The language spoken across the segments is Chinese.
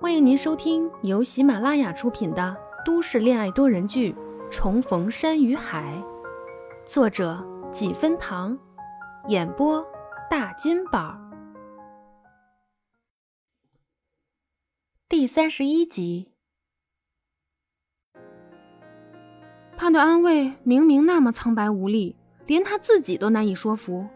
欢迎您收听由喜马拉雅出品的都市恋爱多人剧《重逢山与海》，作者几分糖，演播大金宝，第三十一集。他的安慰明明那么苍白无力，连他自己都难以说服，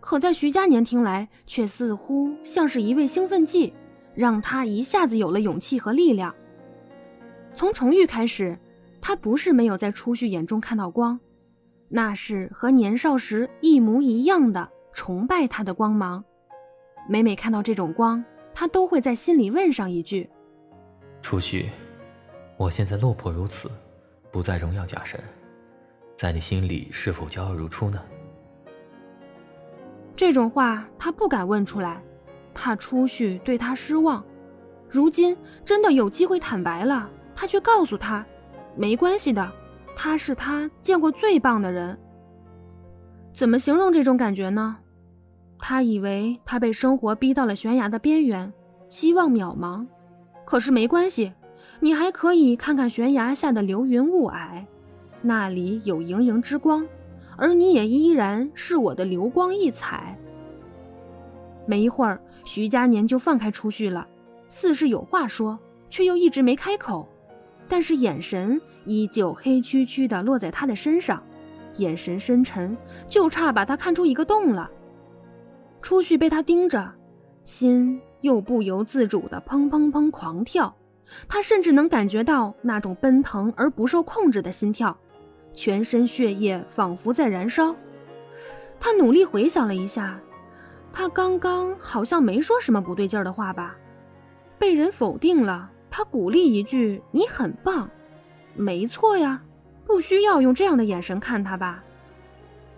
可在徐佳年听来，却似乎像是一味兴奋剂。让他一下子有了勇气和力量。从重遇开始，他不是没有在初旭眼中看到光，那是和年少时一模一样的崇拜他的光芒。每每看到这种光，他都会在心里问上一句：“初旭，我现在落魄如此，不再荣耀假神，在你心里是否骄傲如初呢？”这种话他不敢问出来。怕出去对他失望，如今真的有机会坦白了，他却告诉他，没关系的，他是他见过最棒的人。怎么形容这种感觉呢？他以为他被生活逼到了悬崖的边缘，希望渺茫。可是没关系，你还可以看看悬崖下的流云雾霭，那里有盈盈之光，而你也依然是我的流光溢彩。没一会儿。徐佳年就放开初旭了，似是有话说，却又一直没开口，但是眼神依旧黑黢黢的落在他的身上，眼神深沉，就差把他看出一个洞了。初旭被他盯着，心又不由自主的砰砰砰狂跳，他甚至能感觉到那种奔腾而不受控制的心跳，全身血液仿佛在燃烧。他努力回想了一下。他刚刚好像没说什么不对劲儿的话吧？被人否定了，他鼓励一句：“你很棒。”没错呀，不需要用这样的眼神看他吧？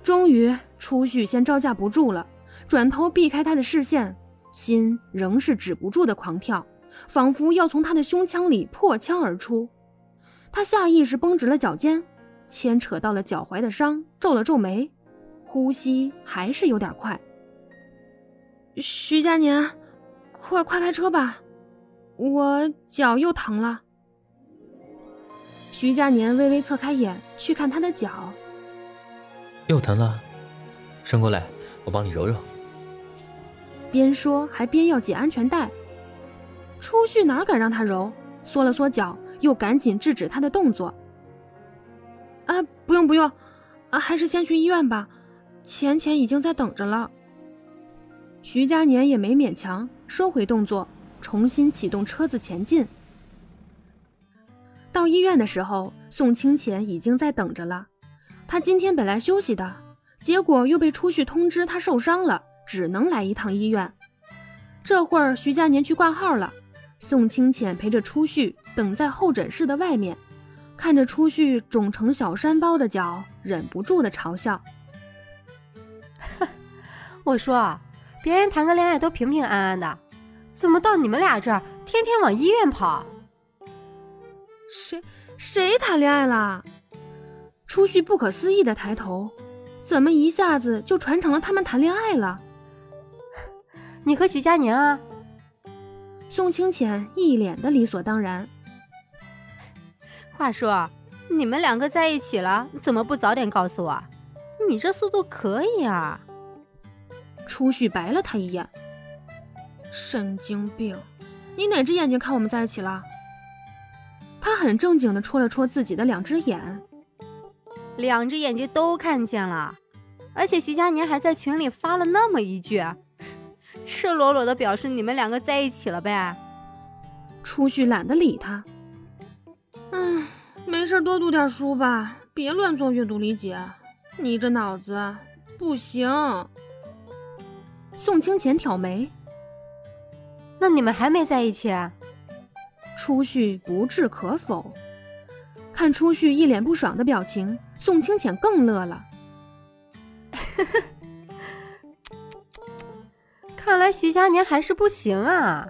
终于，初旭先招架不住了，转头避开他的视线，心仍是止不住的狂跳，仿佛要从他的胸腔里破腔而出。他下意识绷直了脚尖，牵扯到了脚踝的伤，皱了皱眉，呼吸还是有点快。徐佳年，快快开车吧，我脚又疼了。徐佳年微微侧开眼去看他的脚，又疼了，伸过来，我帮你揉揉。边说还边要解安全带。初旭哪敢让他揉，缩了缩脚，又赶紧制止他的动作。啊，不用不用，啊，还是先去医院吧，钱钱已经在等着了。徐佳年也没勉强，收回动作，重新启动车子前进。到医院的时候，宋清浅已经在等着了。他今天本来休息的，结果又被初旭通知他受伤了，只能来一趟医院。这会儿徐佳年去挂号了，宋清浅陪着初旭等在候诊室的外面，看着初旭肿成小山包的脚，忍不住的嘲笑：“ 我说。”别人谈个恋爱都平平安安的，怎么到你们俩这儿天天往医院跑？谁谁谈恋爱了？初旭不可思议的抬头，怎么一下子就传成了他们谈恋爱了？你和许佳宁啊？宋清浅一脸的理所当然。话说，你们两个在一起了，怎么不早点告诉我？你这速度可以啊！初旭白了他一眼，神经病！你哪只眼睛看我们在一起了？他很正经的戳了戳自己的两只眼，两只眼睛都看见了，而且徐佳年还在群里发了那么一句，赤裸裸的表示你们两个在一起了呗。初旭懒得理他，嗯，没事多读点书吧，别乱做阅读理解，你这脑子不行。宋清浅挑眉：“那你们还没在一起？”初旭不置可否。看初旭一脸不爽的表情，宋清浅更乐了。看来徐佳年还是不行啊！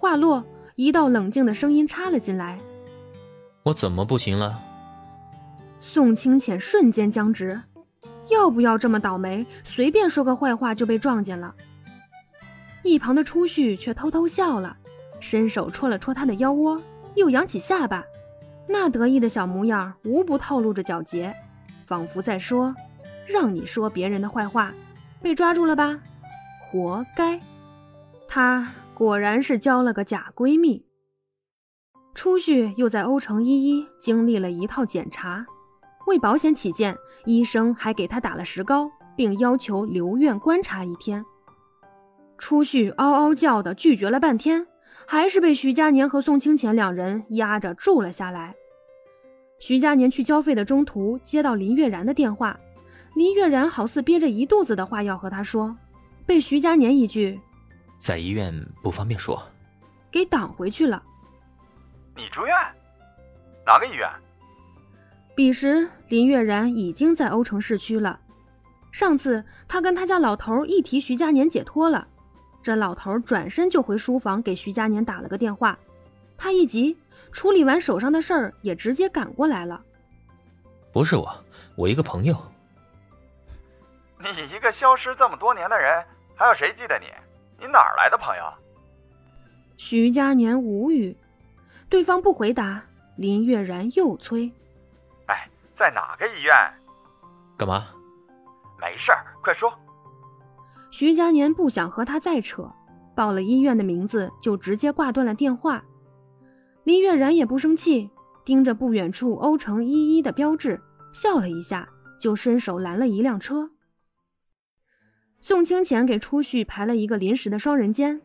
话落，一道冷静的声音插了进来：“我怎么不行了？”宋清浅瞬间僵直。要不要这么倒霉？随便说个坏话就被撞见了。一旁的初旭却偷偷笑了，伸手戳了戳他的腰窝，又扬起下巴，那得意的小模样无不透露着皎洁，仿佛在说：“让你说别人的坏话，被抓住了吧？活该。”她果然是交了个假闺蜜。初旭又在欧城一一经历了一套检查，为保险起见，医生还给他打了石膏，并要求留院观察一天。初旭嗷嗷叫的拒绝了半天，还是被徐佳年和宋清浅两人压着住了下来。徐佳年去交费的中途接到林月然的电话，林月然好似憋着一肚子的话要和他说，被徐佳年一句“在医院不方便说”给挡回去了。你住院？哪个医院？彼时林月然已经在欧城市区了。上次他跟他家老头一提徐佳年解脱了。这老头转身就回书房给徐佳年打了个电话，他一急，处理完手上的事儿，也直接赶过来了。不是我，我一个朋友。你一个消失这么多年的人，还有谁记得你？你哪儿来的朋友？徐佳年无语，对方不回答，林月然又催：“哎，在哪个医院？干嘛？没事儿，快说。”徐佳年不想和他再扯，报了医院的名字就直接挂断了电话。林月然也不生气，盯着不远处欧城一一的标志，笑了一下，就伸手拦了一辆车。宋清浅给初旭排了一个临时的双人间，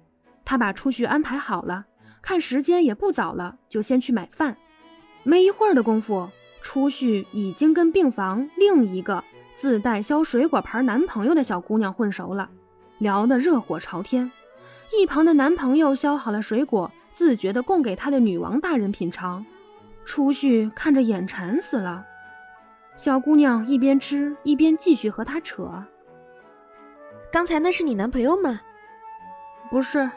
他把初旭安排好了，看时间也不早了，就先去买饭。没一会儿的功夫，初旭已经跟病房另一个。自带削水果盘男朋友的小姑娘混熟了，聊得热火朝天。一旁的男朋友削好了水果，自觉地供给他的女王大人品尝。初旭看着眼馋死了。小姑娘一边吃一边继续和他扯：“刚才那是你男朋友吗？”“不是。”“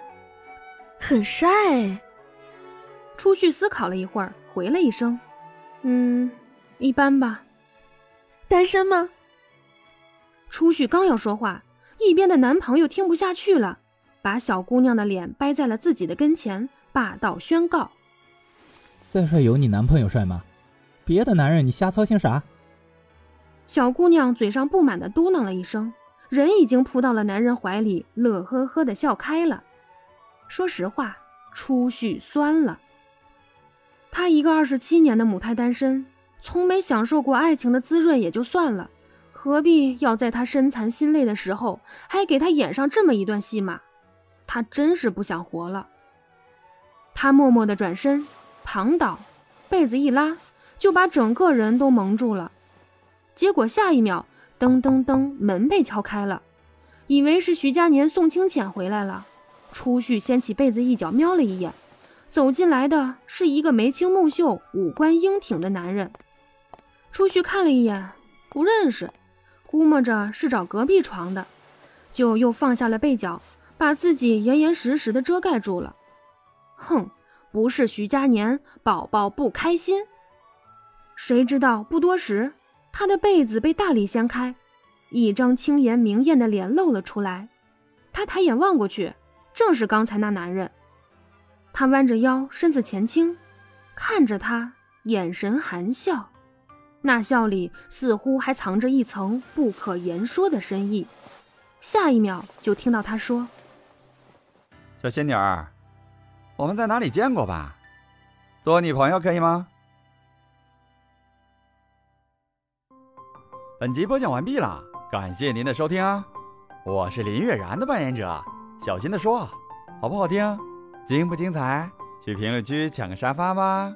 很帅。”初旭思考了一会儿，回了一声：“嗯，一般吧。”“单身吗？”初旭刚要说话，一边的男朋友听不下去了，把小姑娘的脸掰在了自己的跟前，霸道宣告：“再帅有你男朋友帅吗？别的男人你瞎操心啥？”小姑娘嘴上不满的嘟囔了一声，人已经扑到了男人怀里，乐呵呵的笑开了。说实话，初旭酸了。他一个二十七年的母胎单身，从没享受过爱情的滋润也就算了。何必要在他身残心累的时候，还给他演上这么一段戏码？他真是不想活了。他默默地转身，躺倒，被子一拉，就把整个人都蒙住了。结果下一秒，噔噔噔，门被敲开了，以为是徐佳年、宋清浅回来了。初旭掀起被子一角，瞄了一眼，走进来的是一个眉清目秀、五官英挺的男人。初旭看了一眼，不认识。估摸着是找隔壁床的，就又放下了被角，把自己严严实实的遮盖住了。哼，不是徐佳年，宝宝不开心。谁知道不多时，他的被子被大力掀开，一张轻颜明艳的脸露了出来。他抬眼望过去，正是刚才那男人。他弯着腰，身子前倾，看着他，眼神含笑。那笑里似乎还藏着一层不可言说的深意。下一秒，就听到他说：“小仙女儿，我们在哪里见过吧？做我女朋友可以吗？”本集播讲完毕了，感谢您的收听啊！我是林月然的扮演者，小心的说，好不好听？精不精彩？去评论区抢个沙发吧！